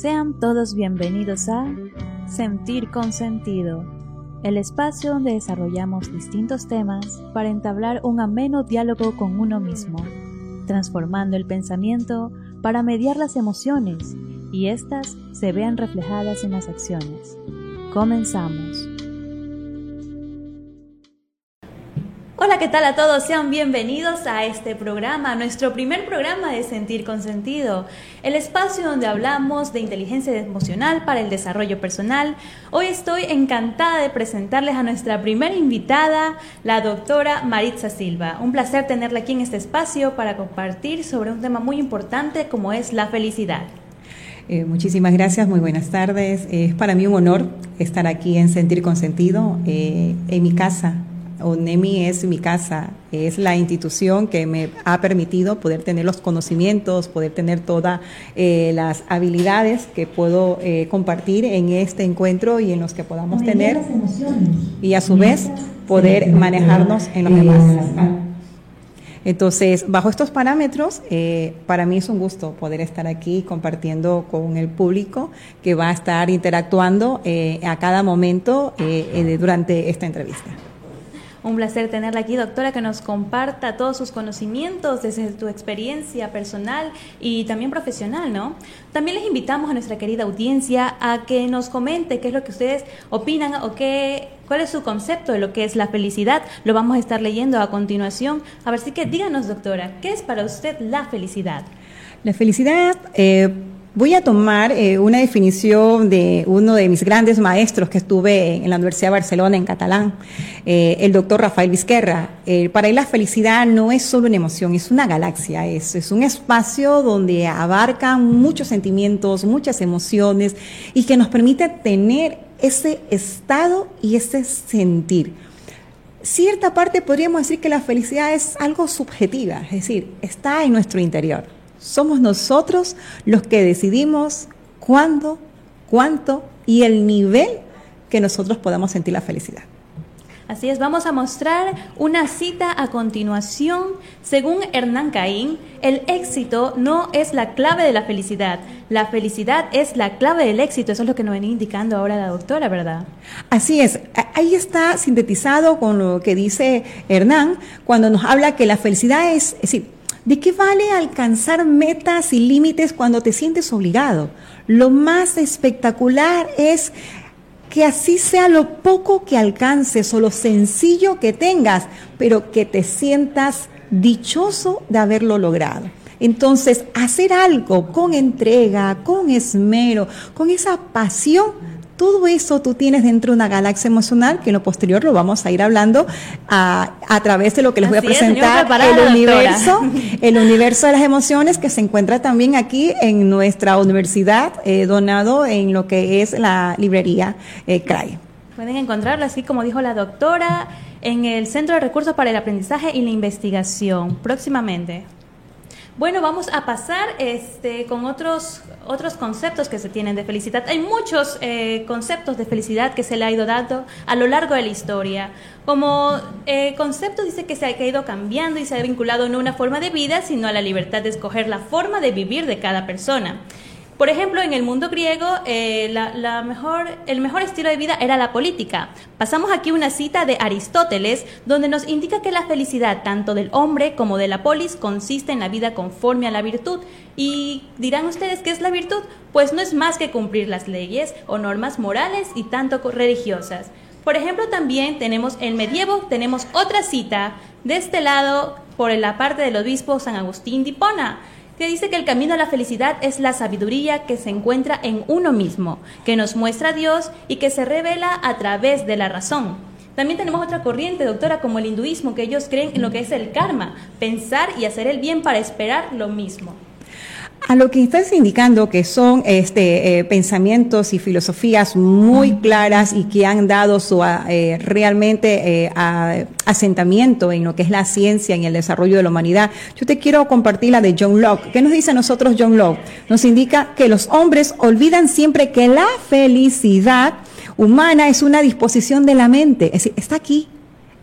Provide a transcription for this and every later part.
Sean todos bienvenidos a Sentir con Sentido, el espacio donde desarrollamos distintos temas para entablar un ameno diálogo con uno mismo, transformando el pensamiento para mediar las emociones y éstas se vean reflejadas en las acciones. Comenzamos. Hola, ¿qué tal a todos? Sean bienvenidos a este programa, nuestro primer programa de Sentir con Sentido, el espacio donde hablamos de inteligencia emocional para el desarrollo personal. Hoy estoy encantada de presentarles a nuestra primera invitada, la doctora Maritza Silva. Un placer tenerla aquí en este espacio para compartir sobre un tema muy importante como es la felicidad. Eh, muchísimas gracias, muy buenas tardes. es para mí un honor estar aquí en Sentir con Sentido, eh, en mi casa, ONEMI es mi casa, es la institución que me ha permitido poder tener los conocimientos, poder tener todas eh, las habilidades que puedo eh, compartir en este encuentro y en los que podamos tener y a su vez poder manejarnos en los demás. Entonces, bajo estos parámetros, eh, para mí es un gusto poder estar aquí compartiendo con el público que va a estar interactuando a cada momento durante esta entrevista. Un placer tenerla aquí, doctora, que nos comparta todos sus conocimientos desde tu experiencia personal y también profesional, ¿no? También les invitamos a nuestra querida audiencia a que nos comente qué es lo que ustedes opinan o qué, cuál es su concepto de lo que es la felicidad. Lo vamos a estar leyendo a continuación. A ver, sí que díganos, doctora, ¿qué es para usted la felicidad? La felicidad... Eh Voy a tomar eh, una definición de uno de mis grandes maestros que estuve en la Universidad de Barcelona, en catalán, eh, el doctor Rafael Vizquerra. Eh, para él la felicidad no es solo una emoción, es una galaxia, es, es un espacio donde abarcan muchos sentimientos, muchas emociones y que nos permite tener ese estado y ese sentir cierta parte podríamos decir que la felicidad es algo subjetiva, es decir, está en nuestro interior. Somos nosotros los que decidimos cuándo, cuánto y el nivel que nosotros podamos sentir la felicidad. Así es, vamos a mostrar una cita a continuación. Según Hernán Caín, el éxito no es la clave de la felicidad, la felicidad es la clave del éxito. Eso es lo que nos viene indicando ahora la doctora, ¿verdad? Así es, ahí está sintetizado con lo que dice Hernán cuando nos habla que la felicidad es, es decir, ¿De qué vale alcanzar metas y límites cuando te sientes obligado? Lo más espectacular es que así sea lo poco que alcances o lo sencillo que tengas, pero que te sientas dichoso de haberlo logrado. Entonces, hacer algo con entrega, con esmero, con esa pasión, todo eso tú tienes dentro de una galaxia emocional que en lo posterior lo vamos a ir hablando a, través de lo que les voy a presentar, el universo, el universo de las emociones que se encuentra también aquí en nuestra universidad, eh, donado en lo que es la librería eh, CRAI. Pueden encontrarlo así como dijo la doctora en el Centro de Recursos para el Aprendizaje y la Investigación próximamente. Bueno, vamos a pasar este, con otros, otros conceptos que se tienen de felicidad. Hay muchos eh, conceptos de felicidad que se le ha ido dando a lo largo de la historia. Como eh, concepto dice que se ha ido cambiando y se ha vinculado no a una forma de vida, sino a la libertad de escoger la forma de vivir de cada persona. Por ejemplo, en el mundo griego, eh, el mejor estilo de vida era la política. Pasamos aquí una cita de Aristóteles, donde nos indica que la felicidad tanto del hombre como de la polis consiste en la vida conforme a la virtud. Y dirán ustedes, ¿qué es la virtud? Pues no es más que cumplir las leyes o normas morales y tanto religiosas. Por ejemplo, también tenemos el medievo, tenemos otra cita de este lado por la parte del obispo San Agustín de Hipona que dice que el camino a la felicidad es la sabiduría que se encuentra en uno mismo, que nos muestra a Dios y que se revela a través de la razón. También tenemos otra corriente, doctora, como el hinduismo, que ellos creen en lo que es el karma, pensar y hacer el bien para esperar lo mismo. A lo que estás indicando que son este, eh, pensamientos y filosofías muy claras y que han dado su eh, realmente eh, asentamiento en lo que es la ciencia y el desarrollo de la humanidad, yo te quiero compartir la de John Locke. ¿Qué nos dice a nosotros John Locke? Nos indica que los hombres olvidan siempre que la felicidad humana es una disposición de la mente, es decir, está aquí,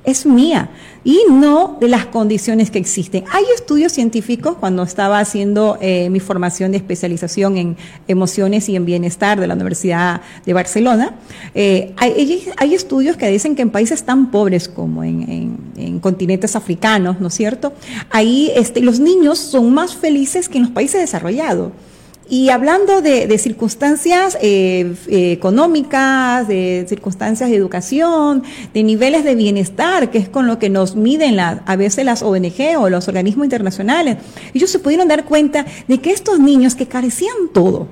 es mía y no de las condiciones que existen. Hay estudios científicos, cuando estaba haciendo eh, mi formación de especialización en emociones y en bienestar de la Universidad de Barcelona, eh, hay, estudios que dicen que en países tan pobres como en, en, continentes africanos, ¿no es cierto? Ahí este, los niños son más felices que en los países desarrollados. Y hablando de, circunstancias eh, eh, económicas, de circunstancias de educación, de niveles de bienestar, que es con lo que nos miden a veces las ONG o los organismos internacionales, ellos se pudieron dar cuenta de que estos niños que carecían todo,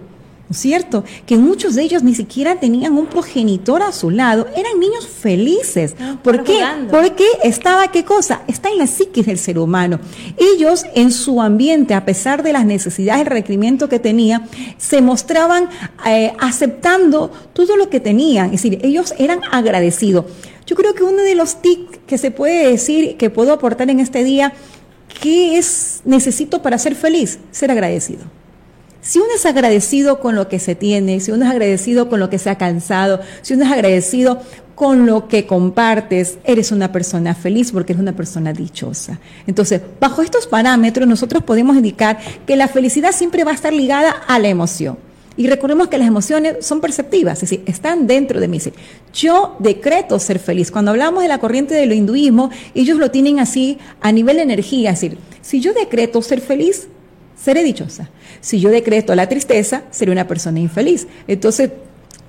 cierto? Que muchos de ellos ni siquiera tenían un progenitor a su lado, eran niños felices. ¿Por qué? Porque estaba, ¿qué cosa? Está en la psiquis del ser humano. Ellos en su ambiente, a pesar de las necesidades y requerimientos que tenían, se mostraban eh, aceptando todo lo que tenían, es decir, ellos eran agradecidos. Yo creo que uno de los tics que se puede decir, que puedo aportar en este día, ¿qué es necesito para ser feliz? Ser agradecido. Si uno es agradecido con lo que se tiene, si uno es agradecido con lo que se ha cansado, si uno es agradecido con lo que compartes, eres una persona feliz porque eres una persona dichosa. Entonces, bajo estos parámetros, nosotros podemos indicar que la felicidad siempre va a estar ligada a la emoción. Y recordemos que las emociones son perceptivas, es decir, están dentro de mí. Yo decreto ser feliz. Cuando hablamos de la corriente de lo hinduismo, ellos lo tienen así a nivel de energía. Es decir, si yo decreto ser feliz, seré dichosa. Si yo decreto la tristeza, seré una persona infeliz. Entonces,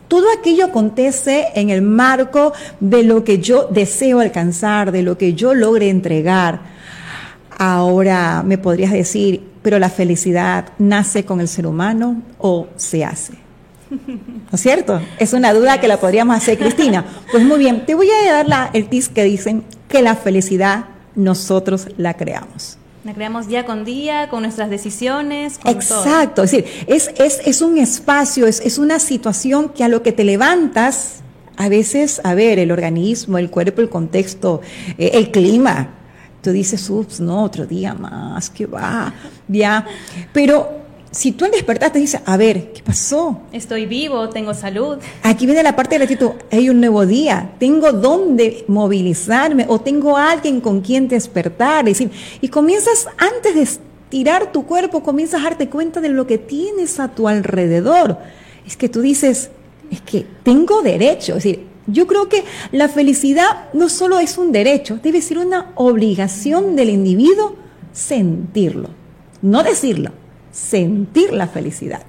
todo aquello acontece en el marco de lo que yo deseo alcanzar, de lo que yo logre entregar. Ahora me podrías decir, pero la felicidad nace con el ser humano o se hace. ¿No es cierto? Es una duda que la podríamos hacer, Cristina. Pues muy bien, te voy a dar la, el tip que dicen que la felicidad nosotros la creamos. La creamos día con día, con nuestras decisiones. Exacto, es decir, es, es, es un espacio, es, es una situación que a lo que te levantas, a veces, a ver, el organismo, el cuerpo, el contexto, eh, el clima, tú dices, ups, no, otro día más, que va, ya. Pero si tú al despertar te dices, a ver, ¿qué pasó? Estoy vivo, tengo salud. Aquí viene la parte de la actitud, hay un nuevo día, tengo dónde movilizarme o tengo alguien con quien despertar. decir, y comienzas antes de estirar tu cuerpo, comienzas a darte cuenta de lo que tienes a tu alrededor. Es que tú dices, es que tengo derecho. Es decir, yo creo que la felicidad no solo es un derecho, debe ser una obligación del individuo sentirlo, no decirlo sentir la felicidad.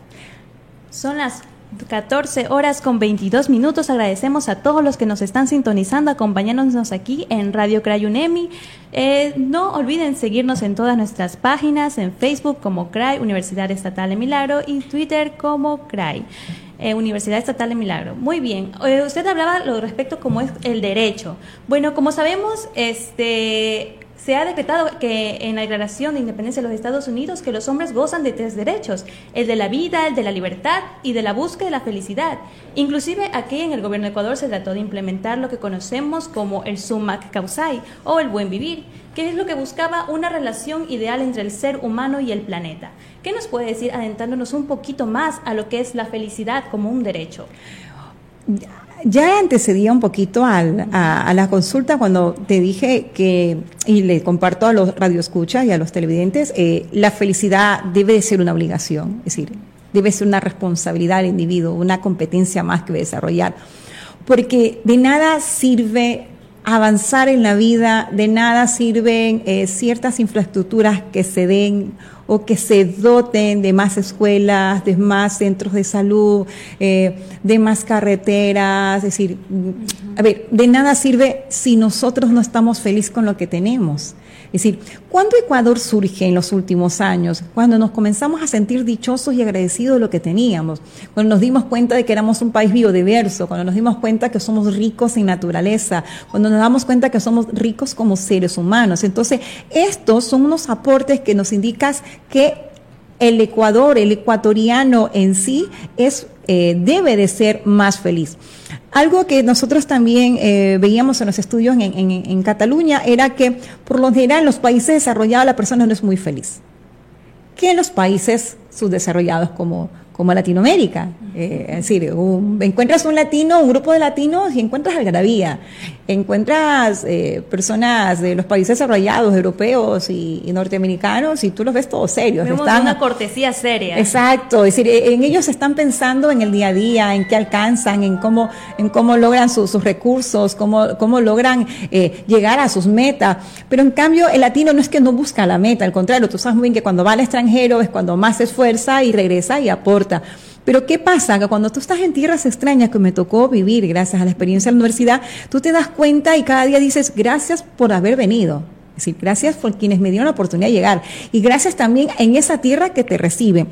Son las 14 horas con 22 minutos. Agradecemos a todos los que nos están sintonizando, acompañándonos aquí en Radio Crayunemi. Eh, no olviden seguirnos en todas nuestras páginas, en Facebook como CRAI, Universidad Estatal de Milagro, y Twitter como CRAI. Eh, Universidad Estatal de Milagro. Muy bien. Eh, usted hablaba lo respecto como es el derecho. Bueno, como sabemos, este se ha decretado que en la Declaración de Independencia de los Estados Unidos que los hombres gozan de tres derechos, el de la vida, el de la libertad y de la búsqueda de la felicidad. Inclusive aquí en el gobierno de Ecuador se trató de implementar lo que conocemos como el sumac causai o el buen vivir, que es lo que buscaba una relación ideal entre el ser humano y el planeta. ¿Qué nos puede decir adentrándonos un poquito más a lo que es la felicidad como un derecho? Ya antecedía un poquito a, la consulta cuando te dije que, y le comparto a los radioescuchas y a los televidentes, eh, la felicidad debe de ser una obligación, es decir, debe ser una responsabilidad del individuo, una competencia más que desarrollar. Porque de nada sirve avanzar en la vida, de nada sirven eh, ciertas infraestructuras que se den o que se doten de más escuelas, de más centros de salud, eh, de más carreteras, es decir, a ver, de nada sirve si nosotros no estamos felices con lo que tenemos. Es decir, ¿cuándo Ecuador surge en los últimos años? Cuando nos comenzamos a sentir dichosos y agradecidos de lo que teníamos, cuando nos dimos cuenta de que éramos un país biodiverso, cuando nos dimos cuenta que somos ricos en naturaleza, cuando nos damos cuenta que somos ricos como seres humanos. Entonces, estos son unos aportes que nos indican que el Ecuador, el ecuatoriano en sí, es, eh, debe de ser más feliz. Algo que nosotros también eh, veíamos en los estudios en, Cataluña era que por lo general en los países desarrollados la persona no es muy feliz. Que en los países subdesarrollados como, como Latinoamérica. Eh, es decir, encuentras un latino, un grupo de latinos y encuentras algarabía. Encuentras eh, personas de los países desarrollados, europeos y, norteamericanos, y tú los ves todos serios. Vemos están, una cortesía seria. Exacto, es decir, en ellos están pensando en el día a día, en qué alcanzan, en cómo, en cómo logran sus recursos, cómo, cómo logran eh, llegar a sus metas. Pero en cambio, el latino no es que no busca la meta, al contrario, tú sabes muy bien que cuando va al extranjero es cuando más se esfuerza y regresa y aporta pero ¿qué pasa? Que cuando tú estás en tierras extrañas que me tocó vivir gracias a la experiencia de la universidad, tú te das cuenta y cada día dices, gracias por haber venido. Es decir, gracias por quienes me dieron la oportunidad de llegar. Y gracias también en esa tierra que te recibe.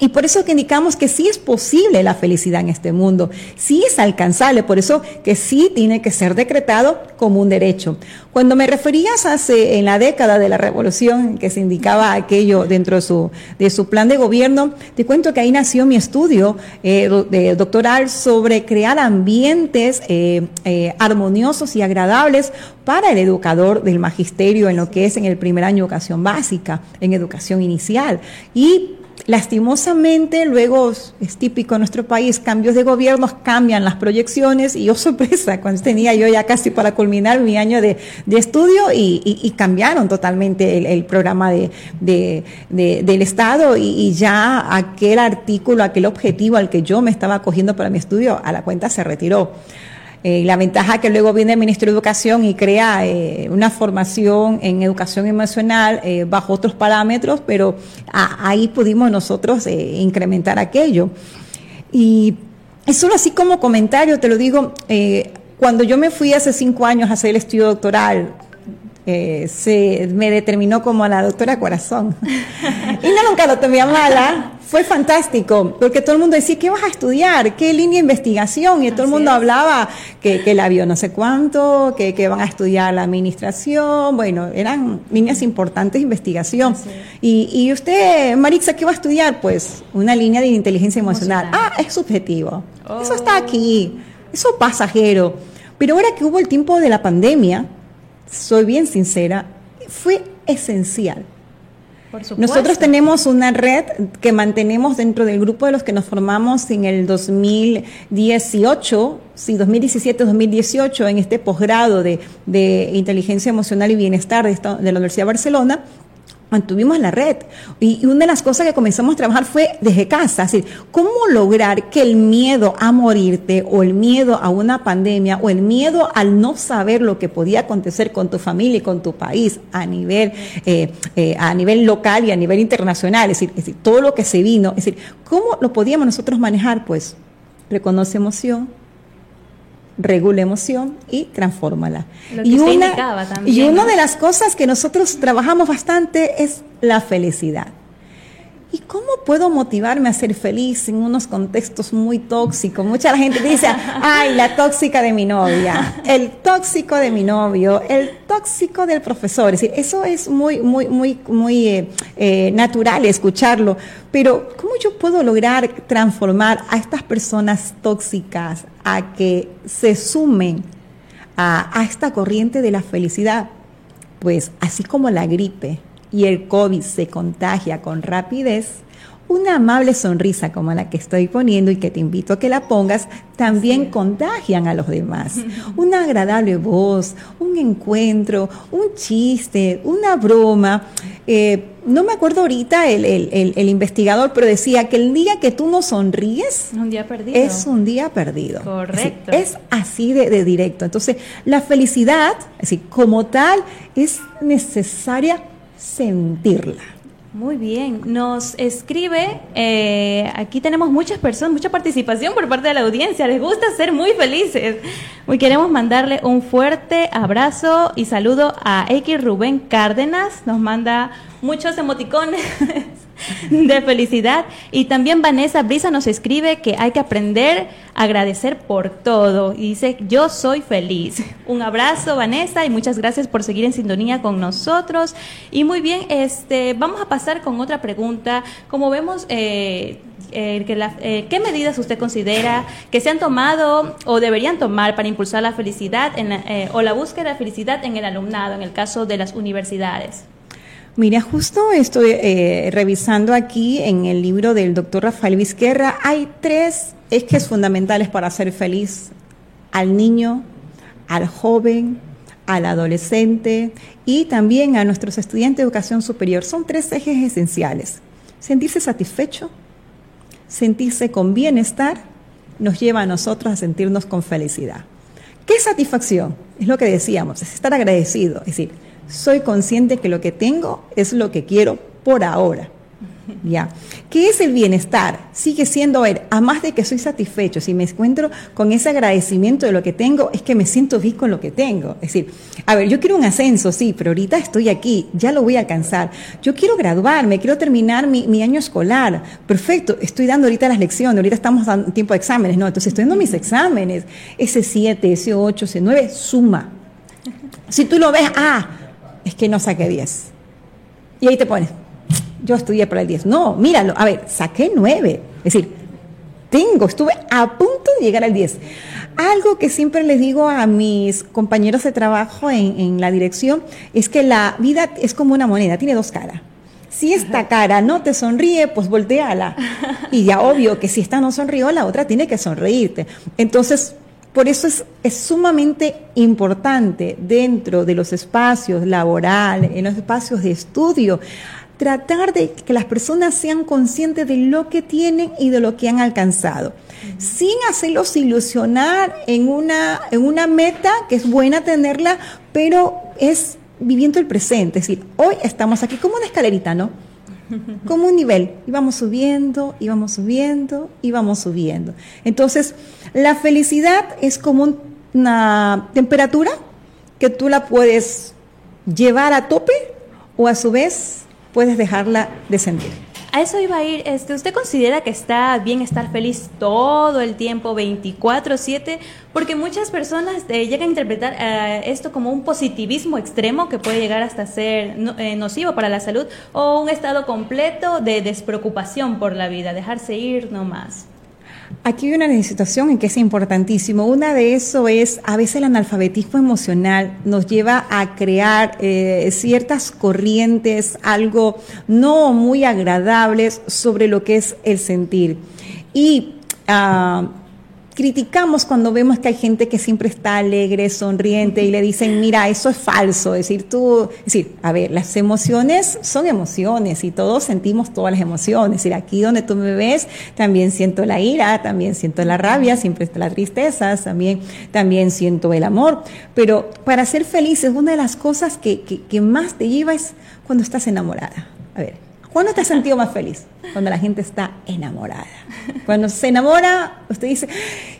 Y por eso que indicamos que sí es posible la felicidad en este mundo, sí es alcanzable, por eso que sí tiene que ser decretado como un derecho. Cuando me referías hace en la década de la revolución que se indicaba aquello dentro de su, de su plan de gobierno, te cuento que ahí nació mi estudio eh, doctoral sobre crear ambientes eh, eh, armoniosos y agradables para el educador del magisterio en lo que es en el primer año educación básica, en educación inicial. Y Lastimosamente, luego es típico en nuestro país, cambios de gobiernos cambian las proyecciones y yo sorpresa, cuando tenía yo ya casi para culminar mi año de, estudio y, cambiaron totalmente el, programa de, del Estado y, ya aquel artículo, aquel objetivo al que yo me estaba acogiendo para mi estudio, a la cuenta se retiró. Eh, la ventaja que luego viene el Ministro de Educación y crea eh, una formación en educación emocional eh, bajo otros parámetros, pero ahí pudimos nosotros incrementar aquello. Y es solo así como comentario, te lo digo, cuando yo me fui hace cinco años a hacer el estudio doctoral, se me determinó como la doctora corazón. y no nunca lo tomé a mala, fue fantástico, porque todo el mundo decía, ¿qué vas a estudiar? ¿Qué línea de investigación? Y todo el mundo hablaba que, que la vio no sé cuánto, que, que, van a estudiar la administración, bueno, eran líneas importantes de investigación. Y, y, usted, Marixa, ¿qué va a estudiar? Pues una línea de inteligencia emocional. Ah, es subjetivo. Eso está oh. aquí, eso pasajero. Pero ahora que hubo el tiempo de la pandemia, soy bien sincera, fue esencial. Nosotros tenemos una red que mantenemos dentro del grupo de los que nos formamos en el 2018, sí, 2017-2018, en este posgrado de, de, inteligencia emocional y bienestar de, de la Universidad de Barcelona mantuvimos la red. Y una de las cosas que comenzamos a trabajar fue desde casa, así, cómo lograr que el miedo a morirte o el miedo a una pandemia o el miedo al no saber lo que podía acontecer con tu familia y con tu país a nivel, eh, eh, a nivel local y a nivel internacional, es decir, es decir, todo lo que se vino, es decir, ¿cómo lo podíamos nosotros manejar? Pues reconoce emoción, regula emoción y transfórmala. y, una, y una de las cosas que nosotros trabajamos bastante es la felicidad. ¿Y cómo puedo motivarme a ser feliz en unos contextos muy tóxicos? Mucha gente dice, ay, la tóxica de mi novia, el tóxico de mi novio, el tóxico del profesor. Es decir, eso es muy, muy, muy, muy eh, eh, natural escucharlo. Pero, ¿cómo yo puedo lograr transformar a estas personas tóxicas a que se sumen a esta corriente de la felicidad? Pues así como la gripe, y el COVID se contagia con rapidez, una amable sonrisa como la que estoy poniendo y que te invito a que la pongas, también contagian a los demás. Una agradable voz, un encuentro, un chiste, una broma. Eh, no me acuerdo ahorita el, investigador, pero decía que el día que tú no sonríes un día perdido. es un día perdido. Correcto. Es, así de, de, directo. Entonces, la felicidad, así como tal, es necesaria sentirla. Muy bien, nos escribe, eh, aquí tenemos muchas personas, mucha participación por parte de la audiencia, les gusta ser muy felices. Hoy queremos mandarle un fuerte abrazo y saludo a X Rubén Cárdenas, nos manda muchos emoticones de felicidad. Y también Vanessa Brisa nos escribe que hay que aprender a agradecer por todo. Y dice, yo soy feliz. Un abrazo, Vanessa, y muchas gracias por seguir en sintonía con nosotros. Y muy bien, este, vamos a pasar con otra pregunta. Como vemos, eh, eh, que eh, ¿qué medidas usted considera que se han tomado o deberían tomar para impulsar la felicidad en o la búsqueda de felicidad en el alumnado, en el caso de las universidades? Mira, justo estoy eh, revisando aquí en el libro del doctor Rafael Vizquerra, hay tres ejes fundamentales para ser feliz al niño, al joven, al adolescente y también a nuestros estudiantes de educación superior. Son tres ejes esenciales. Sentirse satisfecho, sentirse con bienestar, nos lleva a nosotros a sentirnos con felicidad. ¿Qué satisfacción? Es lo que decíamos, es estar agradecido, es decir, soy consciente que lo que tengo es lo que quiero por ahora. ¿Ya? ¿Qué es el bienestar? Sigue siendo, a ver, a más de que soy satisfecho, si me encuentro con ese agradecimiento de lo que tengo, es que me siento bien con lo que tengo. Es decir, a ver, yo quiero un ascenso, sí, pero ahorita estoy aquí, ya lo voy a alcanzar. Yo quiero graduarme, quiero terminar mi, mi año escolar. Perfecto, estoy dando ahorita las lecciones, ahorita estamos dando tiempo de exámenes, ¿no? Entonces estoy dando mis exámenes. Ese 7, ese 8, ese 9, suma. Si tú lo ves, ah, es que no saqué 10. Y ahí te pones, yo estudié para el 10. No, míralo, a ver, saqué 9. Es decir, tengo, estuve a punto de llegar al 10. Algo que siempre les digo a mis compañeros de trabajo en, la dirección es que la vida es como una moneda, tiene dos caras. Si esta cara no te sonríe, pues volteala. Y ya obvio que si esta no sonrió, la otra tiene que sonreírte. Entonces, por eso es, sumamente importante dentro de los espacios laborales, en los espacios de estudio, tratar de que las personas sean conscientes de lo que tienen y de lo que han alcanzado, sin hacerlos ilusionar en una, en una meta que es buena tenerla, pero es viviendo el presente. Es decir, hoy estamos aquí como una escalerita, ¿no? Como un nivel. Íbamos subiendo, íbamos subiendo, íbamos subiendo. Entonces, la felicidad es como una temperatura que tú la puedes llevar a tope o a su vez puedes dejarla descender. A eso iba a ir. Este, ¿Usted considera que está bien estar feliz todo el tiempo, 24/7? Porque muchas personas eh, llegan a interpretar eh, esto como un positivismo extremo que puede llegar hasta ser eh, nocivo para la salud o un estado completo de despreocupación por la vida, dejarse ir nomás. Aquí hay una situación en que es importantísimo. Una de eso es, a veces el analfabetismo emocional nos lleva a crear eh, ciertas corrientes, algo no muy agradables sobre lo que es el sentir. Y ah, criticamos cuando vemos que hay gente que siempre está alegre, sonriente y le dicen, mira, eso es falso. Es decir, tú, es decir, a ver, las emociones son emociones y todos sentimos todas las emociones. Es decir, aquí donde tú me ves, también siento la ira, también siento la rabia, siempre está la tristeza, también, también siento el amor. Pero para ser feliz es una de las cosas que, que, que más te lleva es cuando estás enamorada. A ver, ¿Cuándo te has sentido más feliz? Cuando la gente está enamorada. Cuando se enamora, usted dice,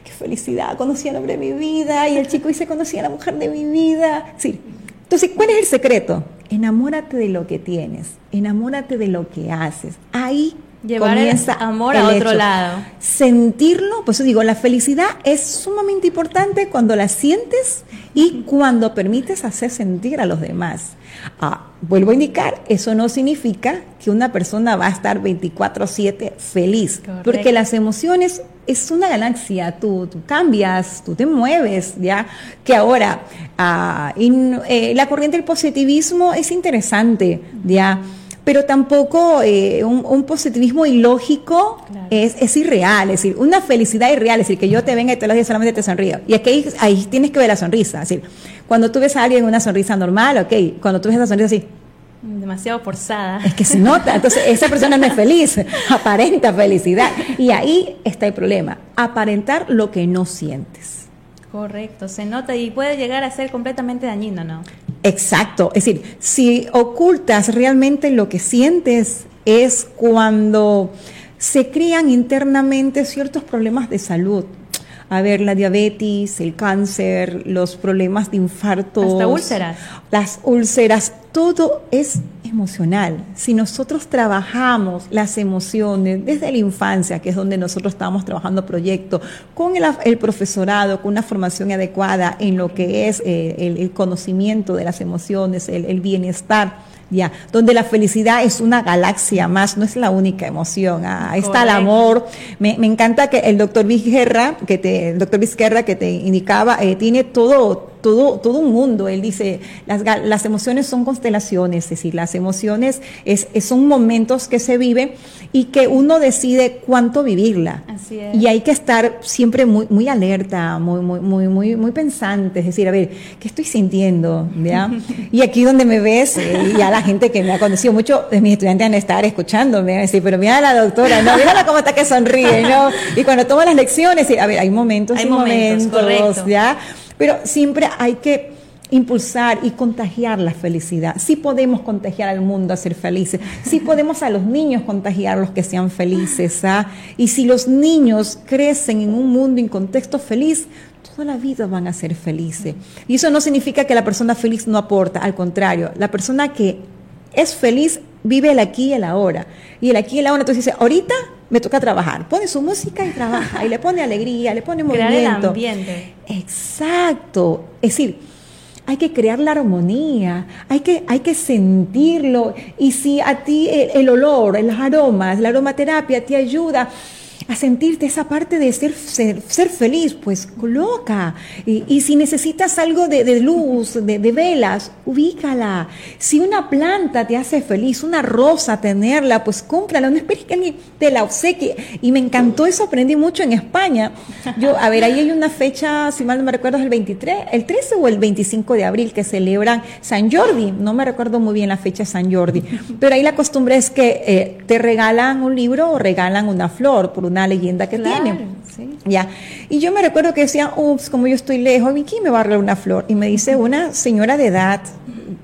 qué felicidad, conocí al hombre de mi vida. Y el chico dice, conocí a la mujer de mi vida. Sí. Entonces, ¿cuál es el secreto? Enamórate de lo que tienes, enamórate de lo que haces. Ahí Llevar comienza el amor a otro lado. Sentirlo, pues digo, la felicidad es sumamente importante cuando la sientes y cuando permites hacer sentir a los demás. Ah, vuelvo a indicar, eso no significa que una persona va a estar 24/7 feliz, porque las emociones es una galaxia, tú, cambias, tú te mueves, ¿ya? Que ahora, ah, eh, la corriente del positivismo es interesante, ¿ya? Pero tampoco eh, un, positivismo ilógico es, es, irreal, es decir, una felicidad irreal, es decir, que yo te venga y todos los días solamente te sonrío. Y es que ahí, tienes que ver la sonrisa, es decir, cuando tú ves a alguien una sonrisa normal, ok, cuando tú ves esa sonrisa así, demasiado forzada. Es que se nota. Entonces, esa persona no es feliz, aparenta felicidad. Y ahí está el problema, aparentar lo que no sientes. Correcto, se nota y puede llegar a ser completamente dañino, ¿no? Exacto, es decir, si ocultas realmente lo que sientes es cuando se crean internamente ciertos problemas de salud. A ver, la diabetes, el cáncer, los problemas de infarto. Hasta úlceras. Las úlceras, todo es emocional. Si nosotros trabajamos las emociones desde la infancia, que es donde nosotros estamos trabajando proyectos, con el, profesorado, con una formación adecuada en lo que es eh, el, conocimiento de las emociones, el, bienestar, ya, donde la felicidad es una galaxia más, no es la única emoción. Ah, ahí está el amor. Me, encanta que el doctor Vizquerra, que te, el doctor Vizquerra que te indicaba, eh, tiene todo todo, todo un mundo. Él dice, las, las emociones son constelaciones, es decir, las emociones es, son momentos que se viven y que uno decide cuánto vivirla. Así es. Y hay que estar siempre muy, muy alerta, muy, muy, muy, muy, muy pensante, es decir, a ver, ¿qué estoy sintiendo? ¿Ya? y aquí donde me ves, eh, ya la gente que me ha conocido mucho de mis estudiantes van a estar escuchándome, decir, pero mira a la doctora, no, mira cómo está que sonríe, ¿no? Y cuando toma las lecciones, a ver, hay momentos hay y momentos, ¿ya? Pero siempre hay que impulsar y contagiar la felicidad. Sí podemos contagiar al mundo a ser felices, sí podemos a los niños contagiarlos que sean felices. ¿ah? Y si los niños crecen en un mundo en contexto feliz, toda la vida van a ser felices. Y eso no significa que la persona feliz no aporta, al contrario, la persona que es feliz vive el aquí y el ahora. Y el aquí y el ahora, entonces dice, ahorita me toca trabajar. Pone su música y trabaja, y le pone alegría, le pone movimiento. Crear el ambiente. Exacto. Es decir, hay que crear la armonía, hay que, hay que sentirlo. Y si a ti el, el olor, los aromas, la aromaterapia te ayuda a sentirte esa parte de ser, ser, feliz, pues coloca. Y, si necesitas algo de, luz, de, velas, ubícala. Si una planta te hace feliz, una rosa tenerla, pues cómprala, no esperes que alguien te la obsequie. Y me encantó eso, aprendí mucho en España. Yo, a ver, ahí hay una fecha, si mal no me recuerdo, es el 23, el 13 o el 25 de abril que celebran San Jordi. No me recuerdo muy bien la fecha de San Jordi. Pero ahí la costumbre es que eh, te regalan un libro o regalan una flor por una una leyenda que tiene. Ya. Y yo me recuerdo que decía, ups, como yo estoy lejos, ¿y quién me va a una flor? Y me dice una señora de edad,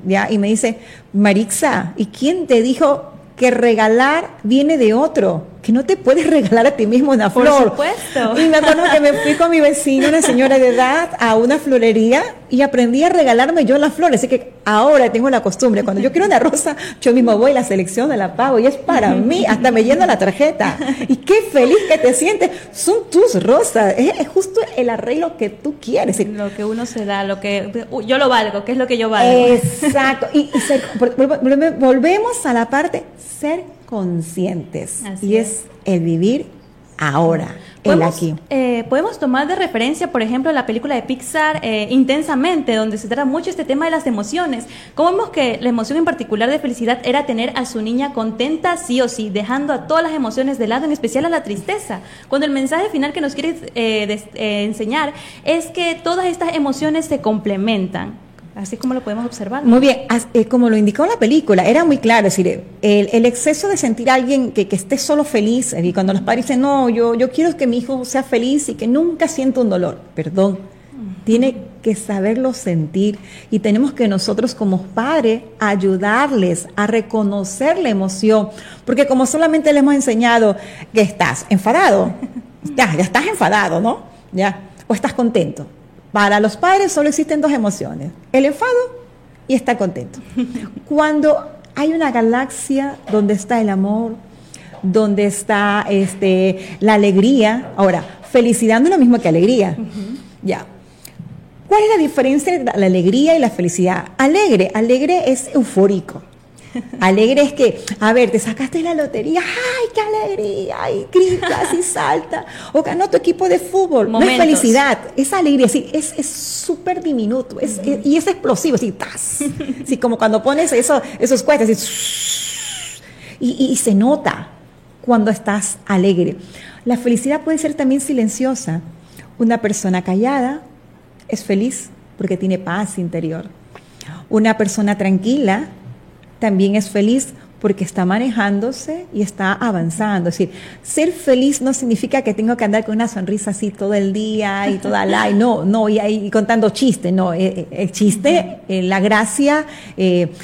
ya, y me dice, Marixa, ¿y quién te dijo que regalar viene de otro? Que no te puedes regalar a ti mismo una flor. Por supuesto. Y me acuerdo que me fui con mi vecino, una señora de edad, a una florería y aprendí a regalarme yo las flores. Así que ahora tengo la costumbre, cuando yo quiero una rosa, yo mismo voy a la selección de la pago y es para mí, hasta me llena la tarjeta. Y qué feliz que te sientes. Son tus rosas, es, justo el arreglo que tú quieres. Lo que uno se da, lo que yo lo valgo, que es lo que yo valgo. Exacto. Y, volvemos a la parte ser conscientes. y es. el vivir ahora, el aquí. Eh, podemos tomar de referencia, por ejemplo, la película de Pixar eh, Intensamente, donde se trata mucho este tema de las emociones. Como vemos que la emoción en particular de felicidad era tener a su niña contenta sí o sí, dejando a todas las emociones de lado, en especial a la tristeza. Cuando el mensaje final que nos quiere eh, enseñar es que todas estas emociones se complementan. Así como lo podemos observar. Muy bien, eh, como lo indicó la película, era muy claro, es decir, el, exceso de sentir a alguien que, esté solo feliz, y cuando los padres dicen, no, yo, yo quiero que mi hijo sea feliz y que nunca sienta un dolor, perdón, tiene que saberlo sentir y tenemos que nosotros como padres ayudarles a reconocer la emoción, porque como solamente le hemos enseñado que estás enfadado, ya, ya estás enfadado, ¿no? Ya, o estás contento para los padres solo existen dos emociones, el enfado y estar contento. Cuando hay una galaxia donde está el amor, donde está este, la alegría, ahora, felicidad no es lo mismo que alegría. Ya. ¿Cuál es la diferencia entre la alegría y la felicidad? Alegre, alegre es eufórico. Alegre es que, a ver, te sacaste la lotería, ¡ay, qué alegría! Y gritas y salta. O ganó tu equipo de fútbol. No es felicidad, es alegría, sí, es súper diminuto es, y es explosivo, así, ¡tas! Sí, como cuando pones eso, esos cuestas, y, y se nota cuando estás alegre. La felicidad puede ser también silenciosa. Una persona callada es feliz porque tiene paz interior. Una persona tranquila también es feliz porque está manejándose y está avanzando. Es decir, ser feliz no significa que tengo que andar con una sonrisa así todo el día y toda la... no, no, y ahí contando chistes, no. Eh, eh, el, chiste, eh, la gracia,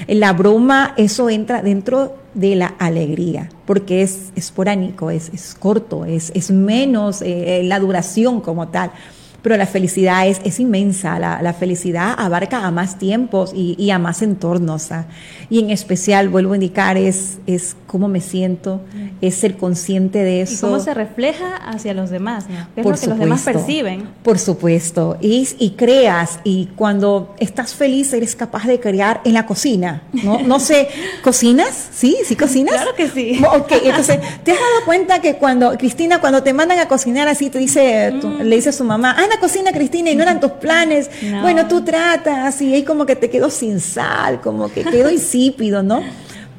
la broma, eso entra dentro de la alegría, porque es esporánico, es, es corto, es, es menos la duración como tal pero la felicidad es, es inmensa, la, la, felicidad abarca a más tiempos y, y a más entornos. ¿ah? Y en especial, vuelvo a indicar, es, es cómo me siento, es ser consciente de eso. Y cómo se refleja hacia los demás, ¿no? es lo que los demás perciben. Por supuesto, y, y creas, y cuando estás feliz eres capaz de crear en la cocina, ¿no? No sé, ¿cocinas? ¿Sí? ¿Sí cocinas? Claro que sí. Ok, entonces, ¿te has dado cuenta que cuando, Cristina, cuando te mandan a cocinar así, te dice, le dice a su mamá, Ana, la cocina, Cristina, y no eran tus planes. Bueno, tú tratas y ahí como que te quedó sin sal, como que quedó insípido, ¿no?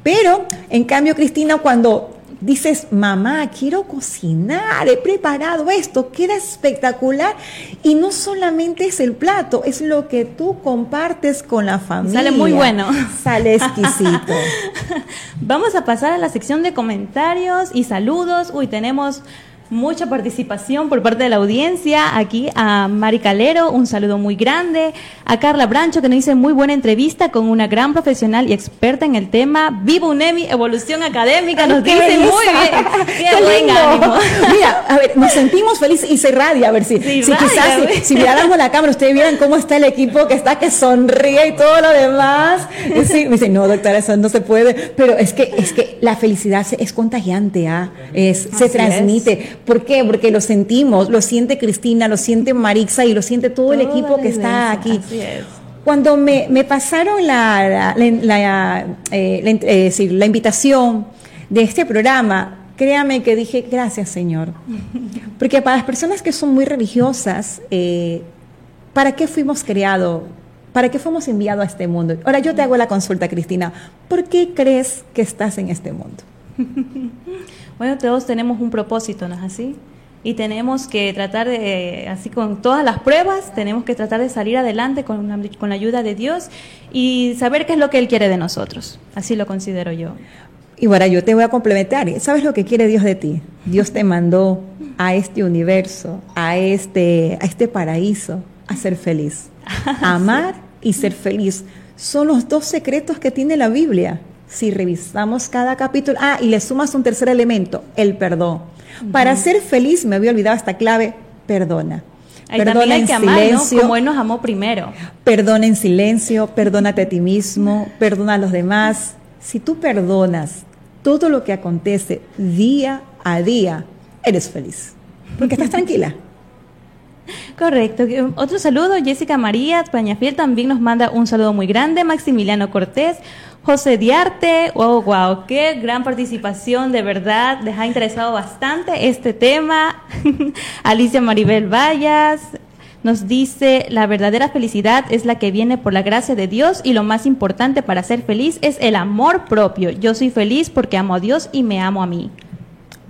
Pero, en cambio, Cristina, cuando dices, mamá, quiero cocinar, he preparado esto, queda espectacular. Y no solamente es el plato, es lo que tú compartes con la familia. Sale muy bueno. Sale exquisito. Vamos a pasar a la sección de comentarios y saludos. Uy, tenemos mucha participación por parte de la audiencia. Aquí a Mari Calero, un saludo muy grande. A Carla Brancho, que nos dice muy buena entrevista con una gran profesional y experta en el tema. Viva UNEMI, evolución académica, nos dice muy bien. Qué, buen ánimo. Mira, a ver, nos sentimos felices y se radia, a ver si, si quizás si, si, miráramos la cámara, ustedes vieran cómo está el equipo que está, que sonríe y todo lo demás. Sí, me dice, no, doctora, eso no se puede. Pero es que, es que la felicidad es contagiante, ¿ah? es, se transmite. ¿Por qué? Porque lo sentimos, lo siente Cristina, lo siente Marixa y lo siente todo, el equipo que está aquí. Cuando me, pasaron la, la, eh, eh, la, invitación de este programa, créame que dije, gracias Señor. Porque para las personas que son muy religiosas, eh, ¿para qué fuimos creados? ¿Para qué fuimos enviados a este mundo? Ahora yo te hago la consulta, Cristina. ¿Por qué crees que estás en este mundo? Bueno, todos tenemos un propósito, ¿no es así? Y tenemos que tratar de, así con todas las pruebas, tenemos que tratar de salir adelante con, con la ayuda de Dios y saber qué es lo que Él quiere de nosotros. Así lo considero yo. Y ahora yo te voy a complementar. ¿Sabes lo que quiere Dios de ti? Dios te mandó a este universo, a este, a este paraíso, a ser feliz. Amar y ser feliz. Son los dos secretos que tiene la Biblia si revisamos cada capítulo, ah, y le sumas un tercer elemento, el perdón. Para ser feliz, me había olvidado esta clave, perdona. perdona en silencio, Como Él nos amó primero. Perdona en silencio, perdónate a ti mismo, perdona a los demás. Si tú perdonas todo lo que acontece día a día, eres feliz, porque estás tranquila. Correcto. Otro saludo, Jessica María Pañafiel también nos manda un saludo muy grande. Maximiliano Cortés, José Diarte, oh, wow, qué gran participación, de verdad, les ha interesado bastante este tema. Alicia Maribel Vallas nos dice, la verdadera felicidad es la que viene por la gracia de Dios y lo más importante para ser feliz es el amor propio. Yo soy feliz porque amo a Dios y me amo a mí.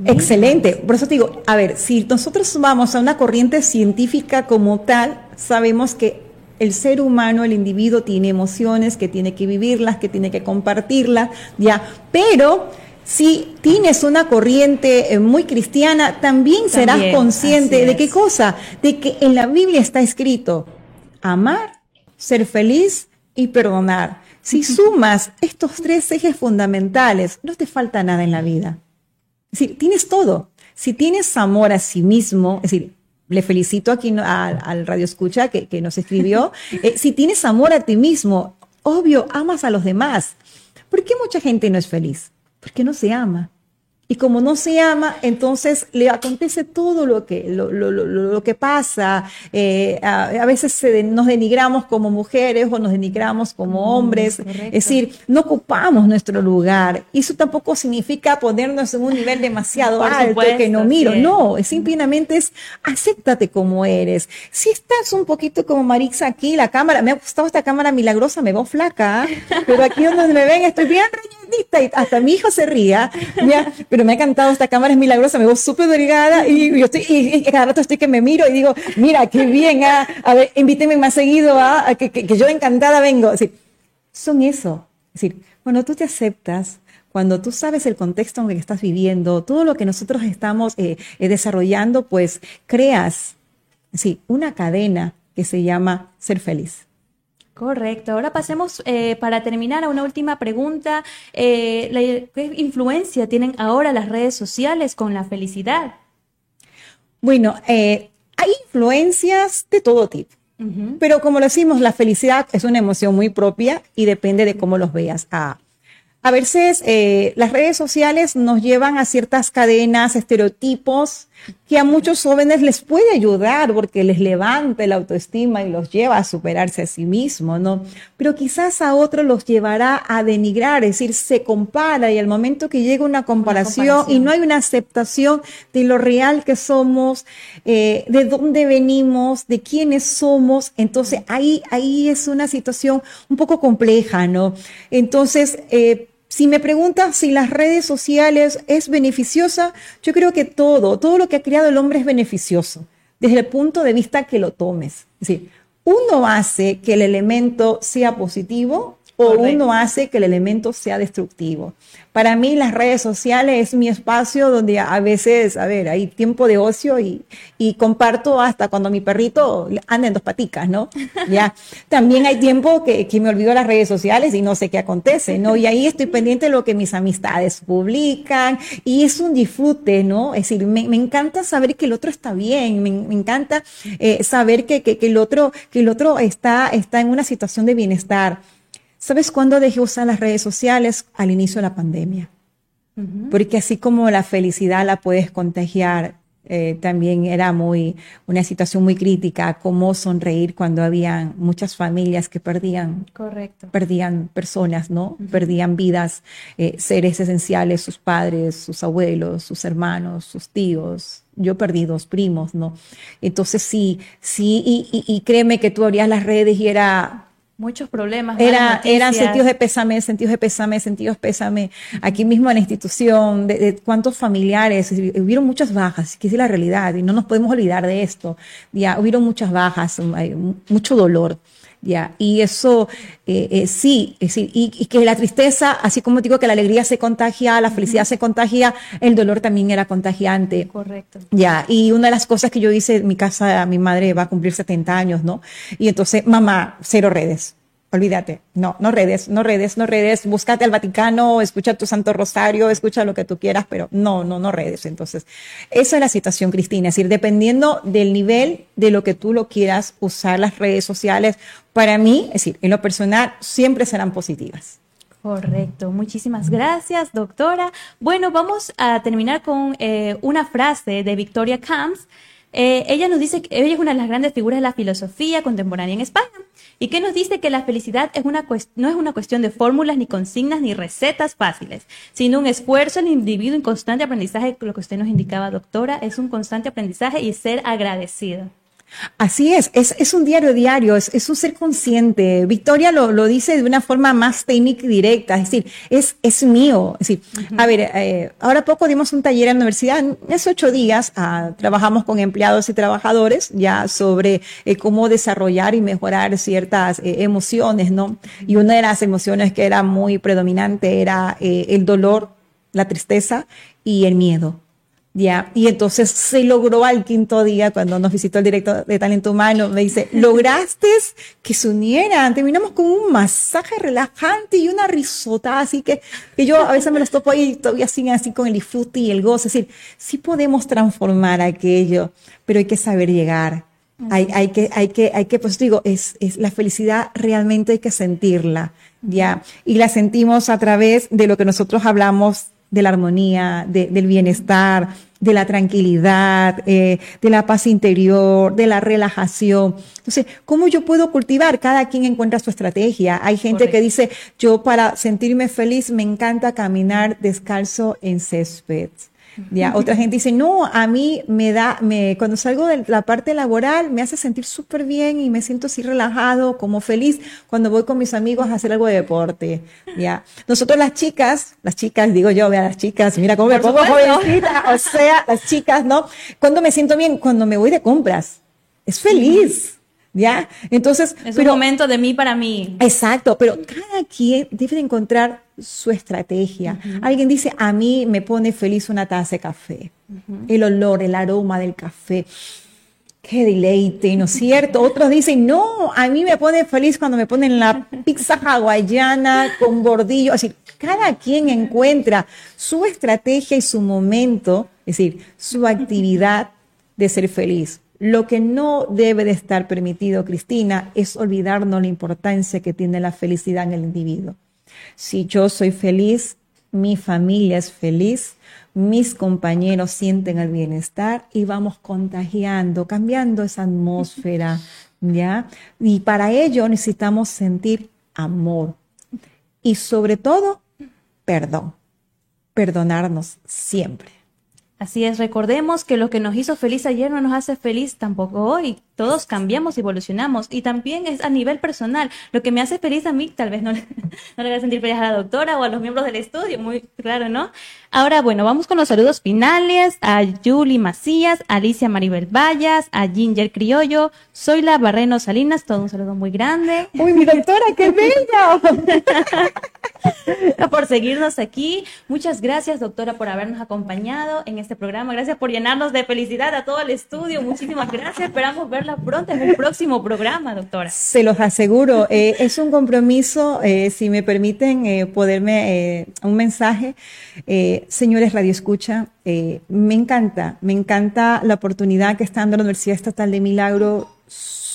Excelente. Por eso te digo, a ver, si nosotros vamos a una corriente científica como tal, sabemos que el ser humano, el individuo tiene emociones, que tiene que vivirlas, que tiene que compartirlas, ya. Pero si tienes una corriente eh, muy cristiana, también, serás consciente de qué cosa, de que en la Biblia está escrito amar, ser feliz y perdonar. Si sumas estos tres ejes fundamentales, no te falta nada en la vida. Es decir, tienes todo. Si tienes amor a sí mismo, es decir, le felicito aquí al, Radio Escucha que, nos escribió. Eh, si tienes amor a ti mismo, obvio, amas a los demás. ¿Por qué mucha gente no es feliz? Porque no se ama. Y como no se ama, entonces le acontece todo lo que, lo, lo, lo, que pasa. Eh, a, veces nos denigramos como mujeres o nos denigramos como mm, hombres. es decir, no ocupamos nuestro lugar. Y eso tampoco significa ponernos en un nivel demasiado alto que no miro. No, es simplemente es acéptate como eres. Si estás un poquito como Marixa aquí, la cámara, me ha gustado esta cámara milagrosa, me veo flaca, pero aquí donde me ven estoy bien reñidita y hasta mi hijo se ría. pero me ha encantado esta cámara, es milagrosa, me veo súper delgada y yo estoy, y, cada rato estoy que me miro y digo, mira, qué bien, ah, a ver, invítenme más seguido, ah, que, que, yo encantada vengo. Es son eso. Es decir, cuando tú te aceptas, cuando tú sabes el contexto en el que estás viviendo, todo lo que nosotros estamos eh, eh, desarrollando, pues creas, sí, una cadena que se llama ser feliz. Correcto. Ahora pasemos eh, para terminar a una última pregunta. Eh, ¿Qué influencia tienen ahora las redes sociales con la felicidad? Bueno, eh, hay influencias de todo tipo. Pero como lo decimos, la felicidad es una emoción muy propia y depende de cómo los veas. Ah, a veces las redes sociales nos llevan a ciertas cadenas, estereotipos que a muchos jóvenes les puede ayudar porque les levanta la autoestima y los lleva a superarse a sí mismos, ¿no? Pero quizás a otros los llevará a denigrar, es decir, se compara y al momento que llega una comparación, una comparación. y no hay una aceptación de lo real que somos, eh, de dónde venimos, de quiénes somos, entonces ahí, ahí es una situación un poco compleja, ¿no? Entonces, eh, si me preguntas si las redes sociales es beneficiosa, yo creo que todo, todo lo que ha creado el hombre es beneficioso, desde el punto de vista que lo tomes. Es decir, uno hace que el elemento sea positivo o uno hace que el elemento sea destructivo. Para mí las redes sociales es mi espacio donde a veces, a ver, hay tiempo de ocio y, y comparto hasta cuando mi perrito anda en dos paticas, ¿no? Ya. También hay tiempo que, que me olvido las redes sociales y no sé qué acontece, ¿no? Y ahí estoy pendiente de lo que mis amistades publican y es un disfrute, ¿no? Es decir, me, me encanta saber que el otro está bien, me, me encanta eh, saber que, que, que, el otro, que el otro está, está en una situación de bienestar. ¿Sabes cuándo dejé usar las redes sociales? Al inicio de la pandemia. Uh -huh. Porque así como la felicidad la puedes contagiar, eh, también era muy una situación muy crítica, cómo sonreír cuando había muchas familias que perdían, Correcto. perdían personas, ¿no? Uh -huh. Perdían vidas, eh, seres esenciales, sus padres, sus abuelos, sus hermanos, sus tíos. Yo perdí dos primos, ¿no? Entonces sí, sí, y, y, y créeme que tú abrías las redes y era muchos problemas. Era, eran sentidos de pésame, sentidos de pésame, sentidos de pésame. Aquí mismo en la institución, de, de cuántos familiares, hubieron muchas bajas, que es la realidad, y no nos podemos olvidar de esto. Ya, hubieron muchas bajas, hay mucho dolor. Ya, y eso eh, eh, sí, es decir, y, y, que la tristeza, así como digo que la alegría se contagia, la felicidad uh -huh. se contagia, el dolor también era contagiante. Correcto. Ya, y una de las cosas que yo hice en mi casa, mi madre va a cumplir 70 años, ¿no? Y entonces, mamá, cero redes. Olvídate, no, no redes, no redes, no redes, búscate al Vaticano, escucha tu Santo Rosario, escucha lo que tú quieras, pero no, no, no redes. Entonces, esa es la situación, Cristina, es decir, dependiendo del nivel de lo que tú lo quieras usar las redes sociales, para mí, es decir, en lo personal, siempre serán positivas. Correcto, muchísimas gracias, doctora. Bueno, vamos a terminar con eh, una frase de Victoria Camps. Eh, ella nos dice que ella es una de las grandes figuras de la filosofía contemporánea en España y que nos dice que la felicidad es una no es una cuestión de fórmulas, ni consignas, ni recetas fáciles, sino un esfuerzo del individuo en constante aprendizaje, lo que usted nos indicaba, doctora, es un constante aprendizaje y ser agradecido. Así es, es, es un diario diario, es, es un ser consciente. Victoria lo, lo, dice de una forma más técnica y directa, es decir, es, es mío. Es decir, uh -huh. a ver, eh, ahora poco dimos un taller en la universidad, en esos ocho días ah, trabajamos con empleados y trabajadores ya sobre eh, cómo desarrollar y mejorar ciertas eh, emociones, ¿no? Y una de las emociones que era muy predominante era el dolor, la tristeza y el miedo. Ya, y entonces se logró al quinto día cuando nos visitó el director de talento humano, me dice, lograste que se unieran, terminamos con un masaje relajante y una risota, así que, que yo a veces me los topo ahí todavía siguen así con el disfrute y el gozo, es decir, sí podemos transformar aquello, pero hay que saber llegar, hay, hay, que, hay que, hay que, pues digo, es, es la felicidad realmente hay que sentirla, ya, y la sentimos a través de lo que nosotros hablamos de la armonía, de, del bienestar, de la tranquilidad, eh, de la paz interior, de la relajación. Entonces, ¿cómo yo puedo cultivar? Cada quien encuentra su estrategia. Hay gente Correcto. que dice, yo para sentirme feliz me encanta caminar descalzo en césped. ¿Ya? Otra gente dice, no, a mí me da, me, cuando salgo de la parte laboral me hace sentir súper bien y me siento así relajado, como feliz cuando voy con mis amigos a hacer algo de deporte, ¿ya? Nosotros las chicas, las chicas, digo yo, vea las chicas, mira cómo me pongo jovencita, o sea, las chicas, ¿no? Cuando me siento bien, cuando me voy de compras, es feliz. ¿Ya? Entonces. Es pero, un momento de mí para mí. Exacto, pero cada quien debe de encontrar su estrategia. Uh -huh. Alguien dice, a mí me pone feliz una taza de café. Uh -huh. El olor, el aroma del café. Qué deleite, ¿no es cierto? Otros dicen, no, a mí me pone feliz cuando me ponen la pizza hawaiana con bordillo. Así, cada quien encuentra su estrategia y su momento, es decir, su actividad de ser feliz. Lo que no debe de estar permitido, Cristina, es olvidarnos la importancia que tiene la felicidad en el individuo. Si yo soy feliz, mi familia es feliz, mis compañeros sienten el bienestar y vamos contagiando, cambiando esa atmósfera, ¿ya? Y para ello necesitamos sentir amor y sobre todo perdón, perdonarnos siempre. Así es, recordemos que lo que nos hizo feliz ayer no nos hace feliz tampoco hoy. Todos cambiamos, evolucionamos y también es a nivel personal. Lo que me hace feliz a mí tal vez no le, no le va a sentir feliz a la doctora o a los miembros del estudio, muy claro, ¿no? Ahora, bueno, vamos con los saludos finales a Julie Macías, Alicia Maribel Vallas, a Ginger Criollo, Zoila Barreno Salinas, todo un saludo muy grande. ¡Uy, mi doctora, qué bella! por seguirnos aquí. Muchas gracias, doctora, por habernos acompañado en este programa. Gracias por llenarnos de felicidad a todo el estudio. Muchísimas gracias. Esperamos verla pronto en el próximo programa, doctora. Se los aseguro. Eh, es un compromiso, eh, si me permiten eh, poderme un mensaje. señores Radio Escucha, me encanta, me encanta la oportunidad que está dando la Universidad Estatal de Milagro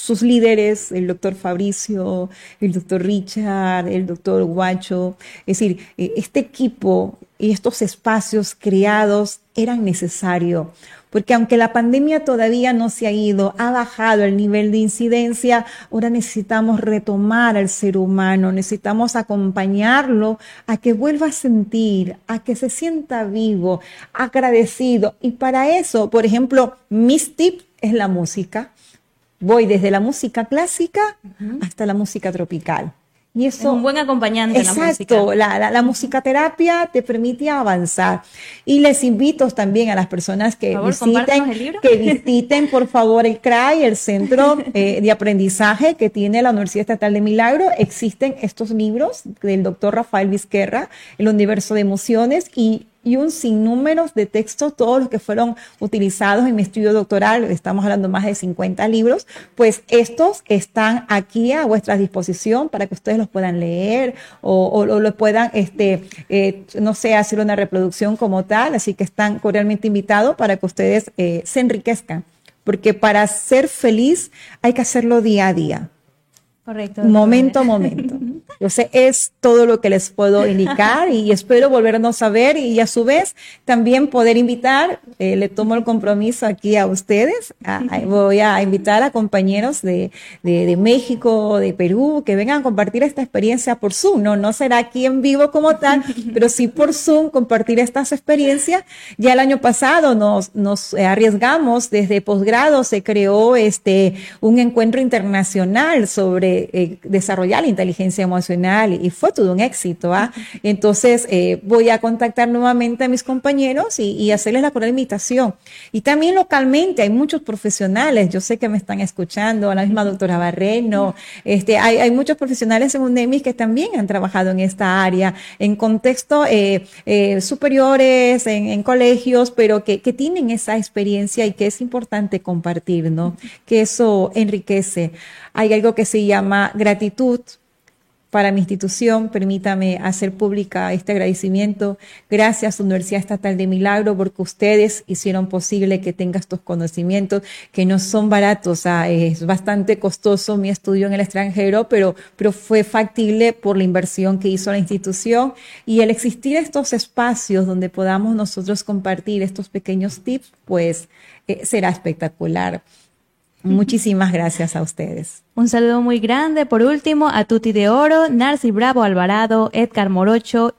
sus líderes, el doctor Fabricio, el doctor Richard, el doctor Guacho. Es decir, eh, este equipo y estos espacios creados eran necesarios, porque aunque la pandemia todavía no se ha ido, ha bajado el nivel de incidencia, ahora necesitamos retomar al ser humano, necesitamos acompañarlo a que vuelva a sentir, a que se sienta vivo, agradecido. Y para eso, por ejemplo, mis tips es la música voy desde la música clásica hasta la música tropical. Y eso, es un buen acompañante. Exacto, la, música. La, la, musicaterapia te permite avanzar. Y les invito también a las personas que visiten, que visiten por favor el CRAI, el Centro eh, de Aprendizaje que tiene la Universidad Estatal de Milagro. Existen estos libros del doctor Rafael Vizquerra, El Universo de Emociones, y y un sinnúmero de textos, todos los que fueron utilizados en mi estudio doctoral, estamos hablando más de 50 libros, pues estos están aquí a vuestra disposición para que ustedes los puedan leer o, o, lo puedan, este, eh, no sé, hacer una reproducción como tal, así que están cordialmente invitados para que ustedes eh, se enriquezcan, porque para ser feliz hay que hacerlo día a día. Correcto. Momento a momento. Yo sé, es todo lo que les puedo indicar y espero volvernos a ver y a su vez también poder invitar, eh, le tomo el compromiso aquí a ustedes, voy a invitar a compañeros de, de, de, México, de Perú, que vengan a compartir esta experiencia por Zoom, no, no será aquí en vivo como tal, pero sí por Zoom compartir estas experiencias. Ya el año pasado nos, nos arriesgamos, desde posgrado se creó este, un encuentro internacional sobre eh, desarrollar la inteligencia emocional y fue todo un éxito. ¿ah? Entonces eh, voy a contactar nuevamente a mis compañeros y, hacerles la cordial invitación. Y también localmente hay muchos profesionales, yo sé que me están escuchando, a la misma doctora Barreno, este, hay, hay muchos profesionales en UNEMIS que también han trabajado en esta área, en contextos eh, eh, superiores, en, en, colegios, pero que, que tienen esa experiencia y que es importante compartir, ¿no? Que eso enriquece. Hay algo que se llama gratitud, para mi institución. Permítame hacer pública este agradecimiento. Gracias, Universidad Estatal de Milagro, porque ustedes hicieron posible que tenga estos conocimientos que no son baratos. es bastante costoso mi estudio en el extranjero, pero, pero fue factible por la inversión que hizo la institución y el existir estos espacios donde podamos nosotros compartir estos pequeños tips, pues eh, será espectacular. Muchísimas gracias a ustedes. Un saludo muy grande, por último, a Tuti de Oro, Narci Bravo Alvarado, Edgar Morocho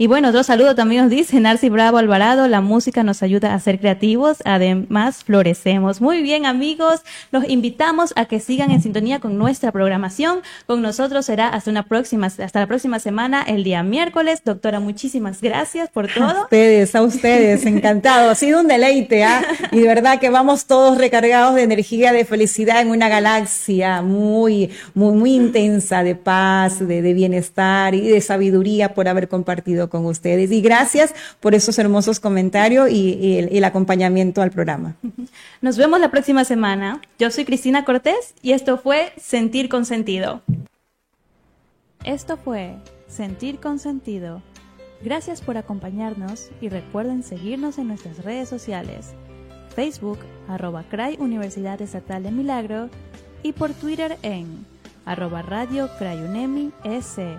y bueno, otro saludo también nos dice Narci Bravo Alvarado, la música nos ayuda a ser creativos, además florecemos. Muy bien amigos, los invitamos a que sigan en sintonía con nuestra programación. Con nosotros será hasta una próxima, hasta la próxima semana, el día miércoles. Doctora, muchísimas gracias por todo. A ustedes, a ustedes, encantado. Ha sido un deleite, ¿ah? Y de verdad que vamos todos recargados de energía, de felicidad en una galaxia muy, muy, muy intensa de paz, de, de bienestar y de sabiduría por haber compartido con ustedes. Y gracias por esos hermosos comentarios y, el, acompañamiento al programa. Nos vemos la próxima semana. Yo soy Cristina Cortés y esto fue Sentir con Sentido. Esto fue Sentir con Sentido. Gracias por acompañarnos y recuerden seguirnos en nuestras redes sociales. Facebook, arroba CRAI Universidad Estatal de Milagro y por Twitter en arroba Radio CRAIUNEMI S.